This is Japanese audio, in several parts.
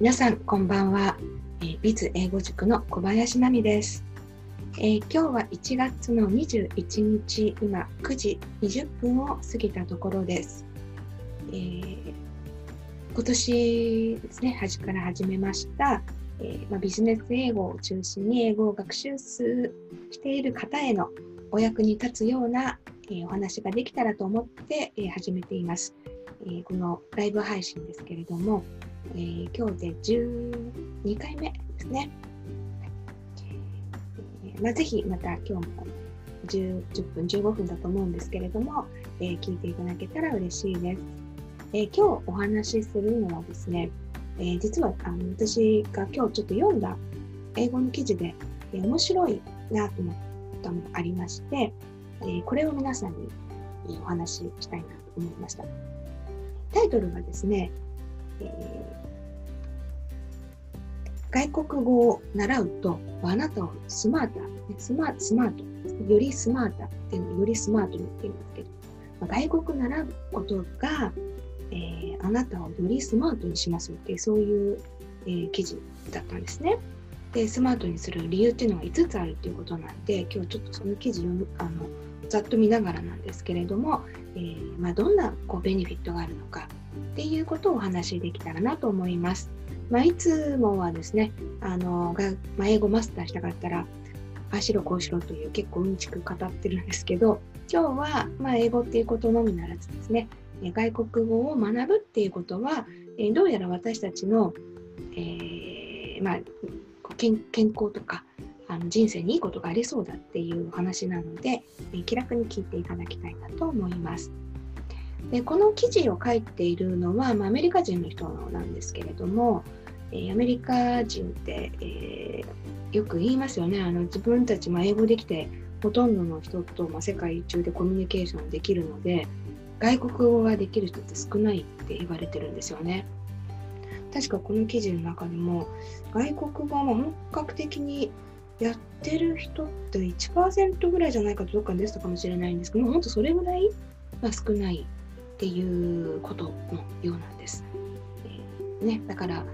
皆さんこんばんは、えー、ビズ英語塾の小林奈美です、えー、今日は1月の21日今9時20分を過ぎたところです、えー、今年ですね端から始めました、えー、まあ、ビジネス英語を中心に英語を学習している方へのお役に立つような、えお話ができたらと思って、え始めています、えこのライブ配信ですけれどもえー、今日で12回目ですね。えー、まあ、ぜひまた今日も 10, 10分、15分だと思うんですけれども、えー、聞いていただけたら嬉しいです。えー、今日お話しするのはですね、えー、実はあの私が今日ちょっと読んだ英語の記事で、えー、面白いなと思ったのがありまして、えー、これを皆さんにお話ししたいなと思いました。タイトルがですね、外国語を習うとあなたをスマート、スマスマート、よりスマートっていうのをよりスマートに言っていうんですけど、ま、外国習うことが、えー、あなたをよりスマートにしますっていうそういう、えー、記事だったんですね。でスマートにする理由っていうのが5つあるっていうことなんで今日ちょっとその記事読むあのざっと見ながらなんですけれども、えー、まあ、どんなこうベネフィットがあるのかっていうことをお話しできたらなと思います。まあ、いつもはですね、あのがまあ、英語マスターしたかったら、あしろこうしろという結構うんちく語ってるんですけど、今日はま英語っていうことのみならずですね、外国語を学ぶっていうことは、えどうやら私たちの、えー、ま、健康とかあの人生にいいことがありそうだっていう話なので、え気楽に聞いていただきたいなと思います。でこの記事を書いているのは、まあ、アメリカ人の人なんですけれども、え、アメリカ人って、えー、よく言いますよねあの自分たち、まあ、英語できてほとんどの人と、まあ、世界中でコミュニケーションできるので外国語ができる人って少ないって言われてるんですよね。確かこの記事の中でも外国語は本格的にやってる人って1%ぐらいじゃないかとどっかに出てたかもしれないんですけども本当それぐらい、まあ、少ないっていうことのようなんです。ね、だから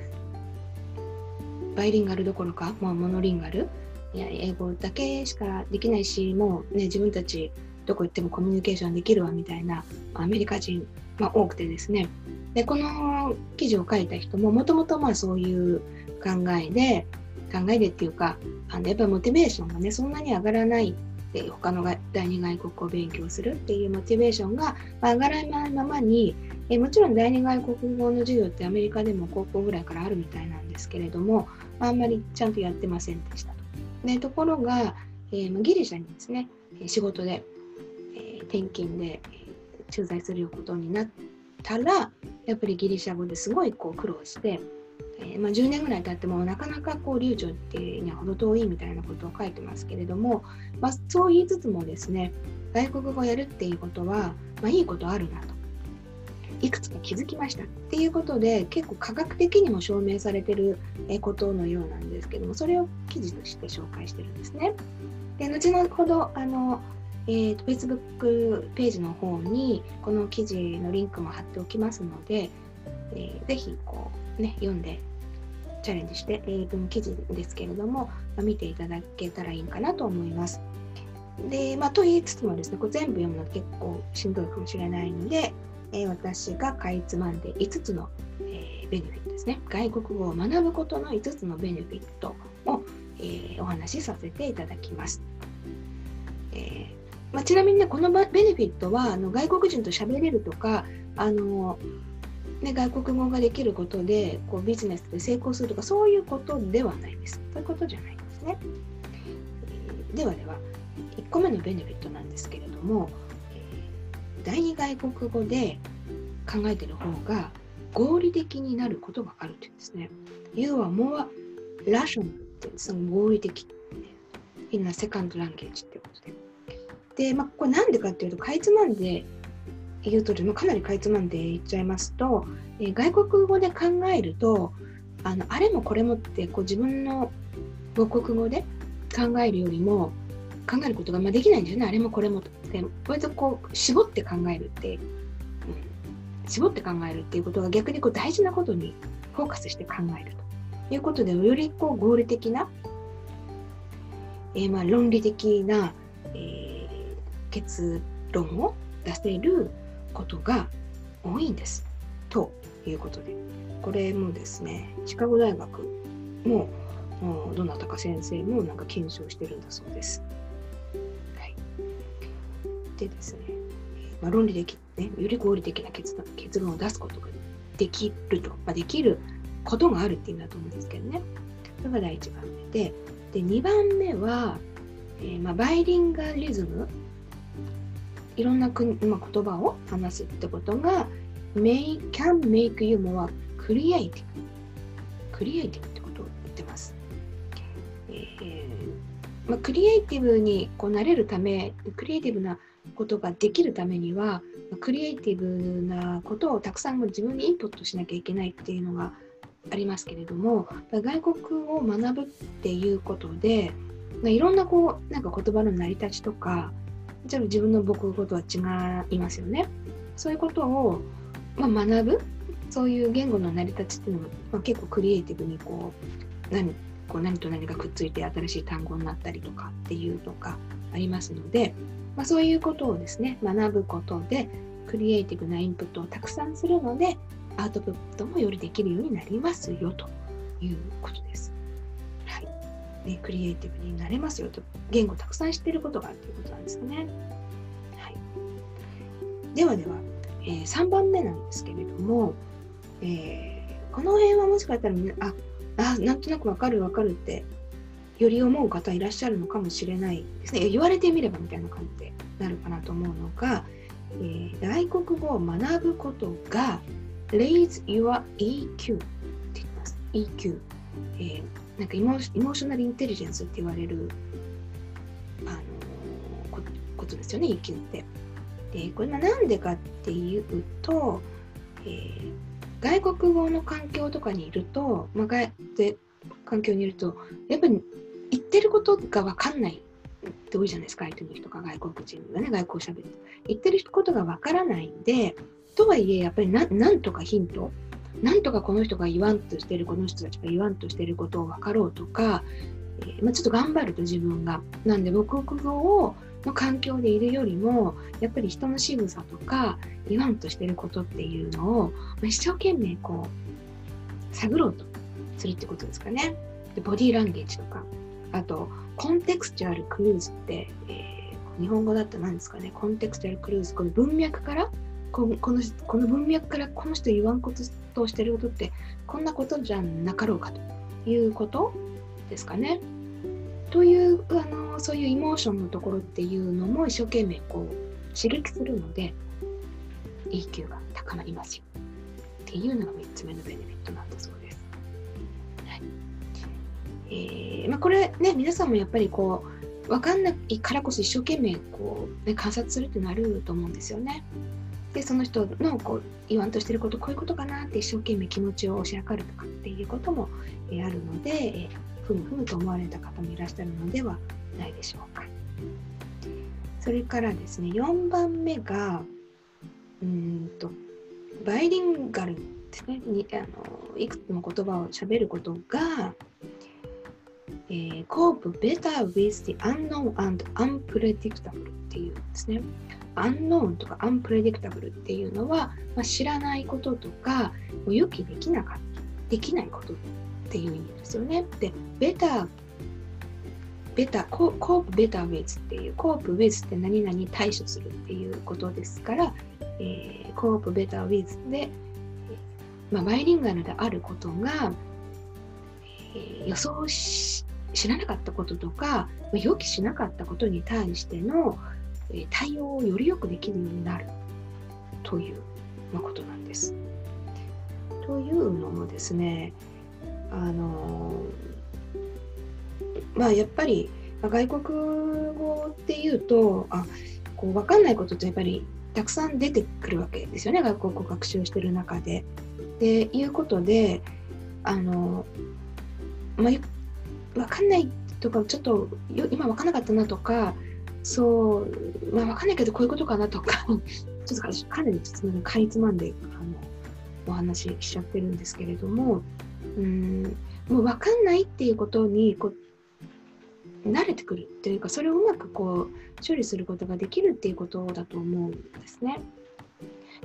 バイリンガルどころか、まあ、モノリンガルいや英語だけしかできないしもう、ね、自分たちどこ行ってもコミュニケーションできるわみたいなアメリカ人、まあ、多くてですねでこの記事を書いた人ももともとそういう考えで考えでっていうかあのやっぱりモチベーションがねそんなに上がらないで他の第二外国語を勉強するっていうモチベーションが上がらないままにえもちろん第二外国語の授業ってアメリカでも高校ぐらいからあるみたいなんですけれどもあんまりちゃんとやってませんでしたと。でところが、えー、ギリシャにですね仕事で、えー、転勤で、駐在することになったらやっぱりギリシャ語ですごいこう苦労してえー、まあ、10年ぐらい経ってもなかなかこう流暢ってには程遠いみたいなことを書いてますけれども、まあ、そう言いつつもですね外国語をやるっていうことは、まあ、いいことあるなといくつか気づきましたっていうことで結構科学的にも証明されてることのようなんですけどもそれを記事として紹介してるんですね。で後ほどあの、えーと、Facebook ページの方にこの記事のリンクも貼っておきますので、えー、ぜひこう、ね、読んでチャレンジして英文記事ですけれども、まあ、見ていただけたらいいかなと思います。で、まあ、と言いつつもですね、これ全部読むの結構しんどいかもしれないので、えー、私がかいつまんで5つの、えー、ベネフィットですね。外国語を学ぶことの5つのベネフィットを、えー、お話しさせていただきます。えーまあ、ちなみにね、このベネフィットはあの外国人と喋れるとか、あのね、外国語ができることでこうビジネスで成功するとかそういうことではないです。そういうことじゃないですね。えー、ではでは、1個目のベネフィットなんですけれども、えー、第二外国語で考えてる方が合理的になることがあるというんですね。要は more rational ってその合理的 in a second language ってことで。で、まあ、これなんでかっていうと、かいつまんで言うと、かなりかいつまんで言っちゃいますと、えー、外国語で考えると、あのあれもこれもってこう自分の母国語で考えるよりも考えることがまあできないんですよね。あれもこれもって。割とこう絞って考えるって、うん、絞って考えるっていうことが逆にこう大事なことにフォーカスして考えるということでよりこう合理的な、えー、まあ論理的な、えー、結論を出せることが多いんです。ということで、これもですね、シカゴ大学もどなたか先生もなんか検証してるんだそうです。はい、でですね、まあ、論理的、ね、より合理的な結論結論を出すことができると、まあ、できることがあるっていう意味だと思うんですけどね。それが第1番目で、で2番目は、えー、まあ、バイリンガリズムいろんな国、まあ、言葉を話すってことが may, can make you more creative. クリエイティブってことを言ってます、えーまあ、クリエイティブにこうなれるためクリエイティブなことができるためにはクリエイティブなことをたくさん自分にインプットしなきゃいけないっていうのがありますけれども外国を学ぶっていうことでいろんなこうなんか言葉の成り立ちとかじゃあ自分の母国語とは違いますよね。そういうことを、まあ、学ぶそういう言語の成り立ちっていうのも、まあ、結構クリエイティブにこう何こう何と何がくっついて新しい単語になったりとかっていうとかありますので、まあ、そういうことをですね学ぶことでクリエイティブなインプットをたくさんするのでアウトプットもよりできるようになりますよということです。ね、クリエイティブになれますよと言語たくさん知っていることがあるということなんですね。はい、ではでは、えー、3番目なんですけれども、えー、この辺はもしかしたらみんなああなんとなくわかるわかるってより思う方いらっしゃるのかもしれないですね。言われてみればみたいな感じでなるかなと思うのが、えー、外国語を学ぶことが raise your EQ って言います。EQ、えーなんかイモーショナルインテリジェンスって言われるあのこことですよね EQ って。でこれなんでかっていうと、えー、外国語の環境とかにいると、まあ、外で環境にいるとやっぱり言ってることが分かんないって多いじゃないですか相手の人が外国人がね外国語喋って言ってることが分からないんでとはいえやっぱりななんとかヒントなんとかこの人が言わんとしてるこの人たちが言わんとしてることを分かろうとか、えー、まあ、ちょっと頑張ると自分が。なんで母国語をの環境でいるよりもやっぱり人の仕草とか言わんとしてることっていうのを、まあ、一生懸命こう探ろうとするってことですかね。でボディーランゲージとかあとコンテクスチュアルクルーズって、えー、日本語だったら何ですかねコンテクスチュアルクルーズこの文脈からこのこのこの文脈からこの人言わんこととしてることってこんなことじゃなかろうかということですかね。というあのそういうイモーションのところっていうのも一生懸命こう刺激するので EQ が高まりますよっていうのが3つ目のベネフィットなんだそうです。はいえーまあ、これね皆さんもやっぱりこう分かんないからこそ一生懸命こう、ね、観察するってなると思うんですよね。でその人のこう言わんとしてることこういうことかなって一生懸命気持ちを押し量るとかっていうことも、え、あるので、え、ふむふむと思われた方もいらっしゃるのではないでしょうか。それからですね4番目がうんとバイリンガルですねにあのいくつも言葉をしゃべることが、えー、cope better with the unknown and unpredictable っていうんですね。Unknown とか unpredictable っていうのは、まあ、知らないこととか予期できなかったできないことっていう意味ですよね。で、better ベタ、コープベタウェイズっていう、コープウェイズって何々対処するっていうことですから、えー、コープベタウェイズで、まあ、バイリンガルであることが、えー、予想し知らなかったこととか、予期しなかったことに対しての、対応をよりよくできるようになるという、ま、ことなんです。というのもですね、あのまあやっぱり外国語っていうとあこう分かんないことってやっぱりたくさん出てくるわけですよね外国語学習してる中で。でいうことであの、まあ、分かんないとかちょっと今分かんなかったなとかそう、まあ、分かんないけどこういうことかなとか。ちょっとかなりかいつまんであのお話ししちゃってるんですけれども。うん。もう分かんないっていうことにこう慣れてくるというかそれをうまくこう処理することができるっていうことだと思うんですね。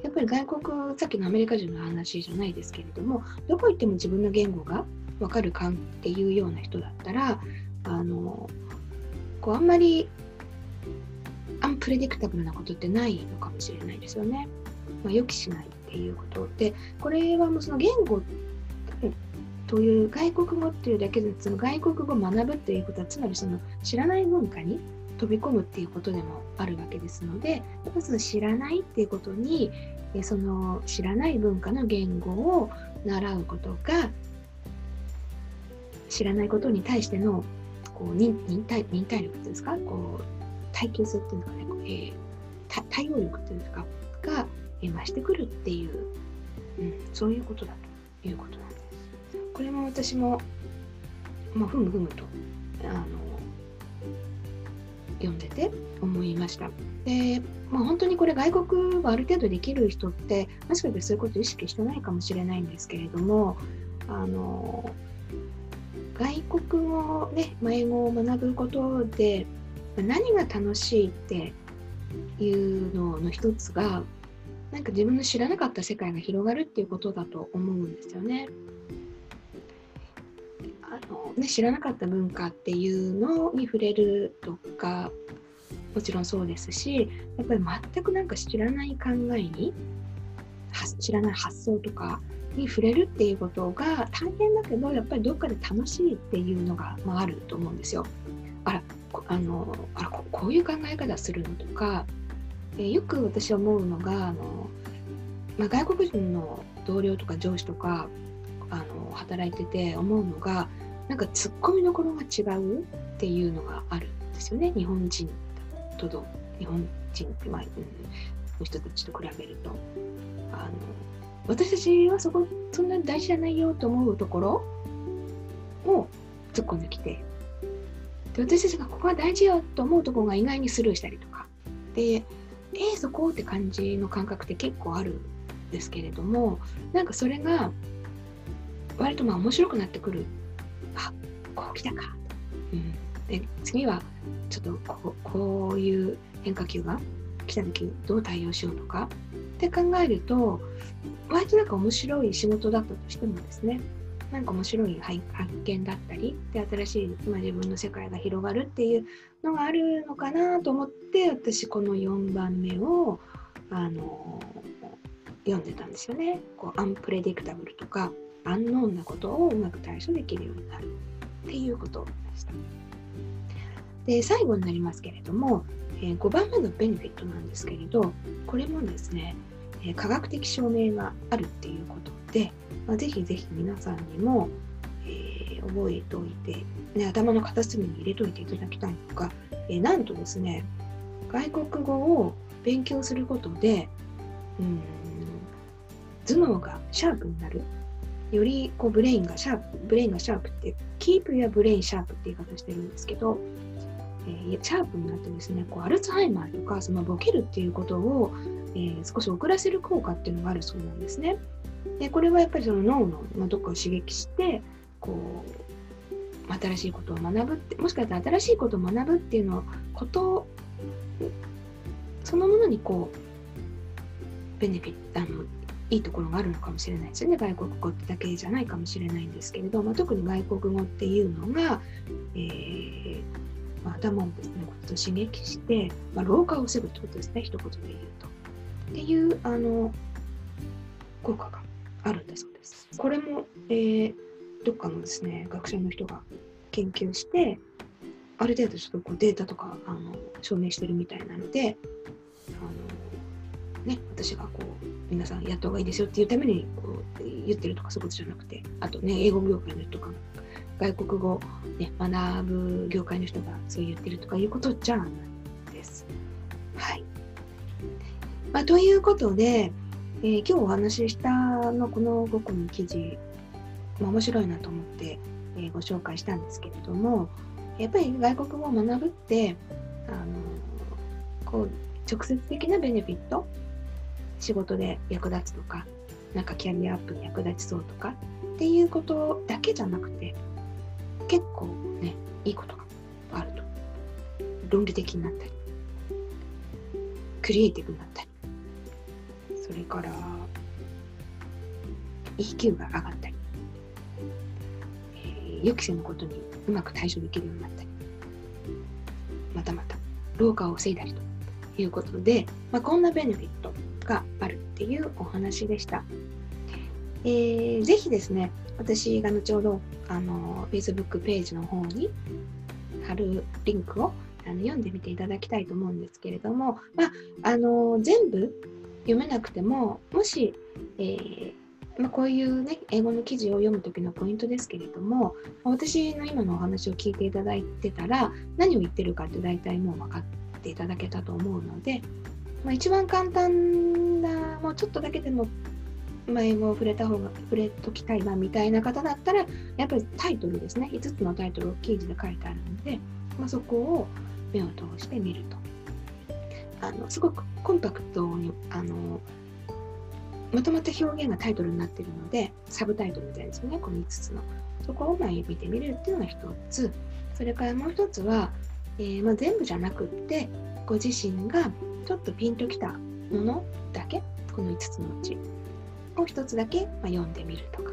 やっぱり外国さっきのアメリカ人の話じゃないですけれどもどこ行っても自分の言語が分かるかっていうような人だったらあのこうあんまりアンプレディクタブルなことってないのかもしれないですよね。まあ、予期しないっていうことでこれはもうその言語という外国語っていうだけでその外国語を学ぶっていうことはつまりその知らない文化に飛び込むっていうことでもあるわけですのでまず知らないっていうことにその知らない文化の言語を習うことが知らないことに対してのこう忍耐忍耐力っていうんですか？こう耐久性っていうのかね、えー、対応力っていうかが、え増してくるっていう、うん、そういうことだということなんです。これも私も、まあ、ふむふむとあの読んでて思いました。で、まあ、本当にこれ外国はある程度できる人ってもしかしてそういうことを意識してないかもしれないんですけれどもあの外国語ね、まあ、英語を学ぶことで何が楽しいっていうのの一つがなんか自分の知らなかった世界が広がるっていうことだと思うんですよね。あのね、知らなかった文化っていうのに触れるとかもちろんそうですしやっぱり全くなんか知らない考えに知らない発想とかに触れるっていうことが大変だけどやっぱりどっかで楽しいっていうのが、まあ、あると思うんですよ。あらあのあらこういう考え方するのとか、えー、よく私思うのがあの、まあ、外国人の同僚とか上司とかあの働いてて思うのがなんかツッコミどころが違うっていうのがあるんですよね。日本人とど日本人って、まあ、うん、の人たちと比べると。あの私たちはそこそんなに大事じゃないよと思うところを突っ込んできてで私たちがここは大事よと思うところが意外にスルーしたりとか。でえー、そこって感じの感覚って結構あるんですけれどもなんかそれが割とまあ面白くなってくる。あこう来たか、うん、で次はちょっとこうこういう変化球が来た時どう対応しようとかって考えると割となんか面白い仕事だったとしてもですねなんか面白い発見だったりで新しい、まあ、自分の世界が広がるっていうのがあるのかなと思って私この4番目をあの読んでたんですよね。こうアンプレディクタブルとかアンノーンなことをうまく対処できるようになるっていうことでした。で最後になりますけれども、えー、5番目のベネフィットなんですけれどこれもですね、え、科学的証明があるっていうことで、まあ、ぜひぜひ皆さんにも、えー、覚えておいて、ね、頭の片隅に入れておいていただきたいのが、えなんとですね外国語を勉強することでうん頭脳がシャープになるよりこう brain が sharp brain がシャープって keep your brain sharp って言い方してるんですけど、えー、シャープになってですねこうアルツハイマーとかそのボケるっていうことを、えー、少し遅らせる効果っていうのがあるそうなんですね。でこれはやっぱりその脳の、まあ、どっかを刺激してこう新しいことを学ぶってもしかしたら新しいことを学ぶっていうのことそのものにこうベネフィットあのいいところがあるのかもしれないですよね外国語だけじゃないかもしれないんですけれど、まあ、特に外国語っていうのが、えー、頭をですねと刺激して、まあ、老化を防ぐってことですね一言で言うと。っていうあの効果があるんだそうです。これも、えー、どっかのですね学者の人が研究してある程度ちょっとこうデータとかあの証明してるみたいなのであの、ね、私がこう皆さんやった方がいいですよっていうためにこう言ってるとかそういうことじゃなくてあとね英語業界の人とか外国語、ね、学ぶ業界の人がそう言ってるとかいうことじゃないです。まあ、ということで、えー、今日お話ししたのこの5個の記事、まあ、面白いなと思って、えー、ご紹介したんですけれどもやっぱり外国語を学ぶってあのこう直接的なベネフィット仕事で役立つとかなんかキャリアアップに役立ちそうとかっていうことだけじゃなくて結構ねいいことがあると。論理的になったりクリエイティブになったり。それから EQ が上がったり、えー、予期せぬことにうまく対処できるようになったりまたまた老化を防いだりということで、まあ、こんなベネフィットがあるっていうお話でした。えー、ぜひですね、私が後ほどあの Facebook ページの方に貼るリンクをあの読んでみていただきたいと思うんですけれども、まあ、あの全部読めなくても、もし、えー、まあ、こういうね、英語の記事を読む時のポイントですけれども、私の今のお話を聞いていただいてたら、何を言ってるかって大体もう分かっていただけたと思うので、まあ、一番簡単な、もうちょっとだけでも、まあ、英語を触れた方が、触れときたいなみたいな方だったら、やっぱりタイトルですね。5つのタイトルを記事で書いてあるので、まあ、そこを目を通してみると。あのすごくコンパクトにあのまとまった表現がタイトルになっているので、サブタイトルみたいですよね、この5つの。そこをまあ見てみるっていうのが1つ。それからもう1つは、えー、まあ、全部じゃなくって、ご自身がちょっとピンときたものだけこの5つのうちを1つだけ、まあ、読んでみるとか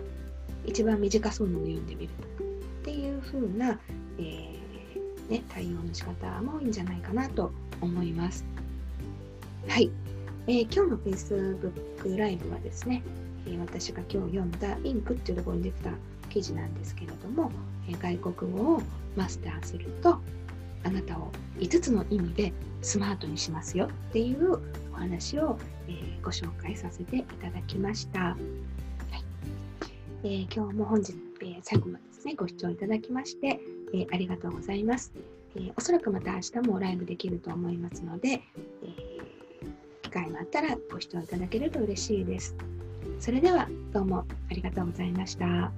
一番短そうなのを読んでみるとかっていう風な、えー、ね、対応の仕方もいいんじゃないかなと思います。はい、えー、今日の Facebook ライブはですね、え、私が今日読んだインクっていうところに出てた記事なんですけれども、え外国語をマスターするとあなたを5つの意味でスマートにしますよっていうお話を、えー、ご紹介させていただきました。はいえー、今日も本日、えー、最後までですね、ご視聴いただきまして、え、ありがとうございます、え。おそらくまた明日もライブできると思いますので、え、会があったらご視聴いただけると嬉しいです。それではどうもありがとうございました。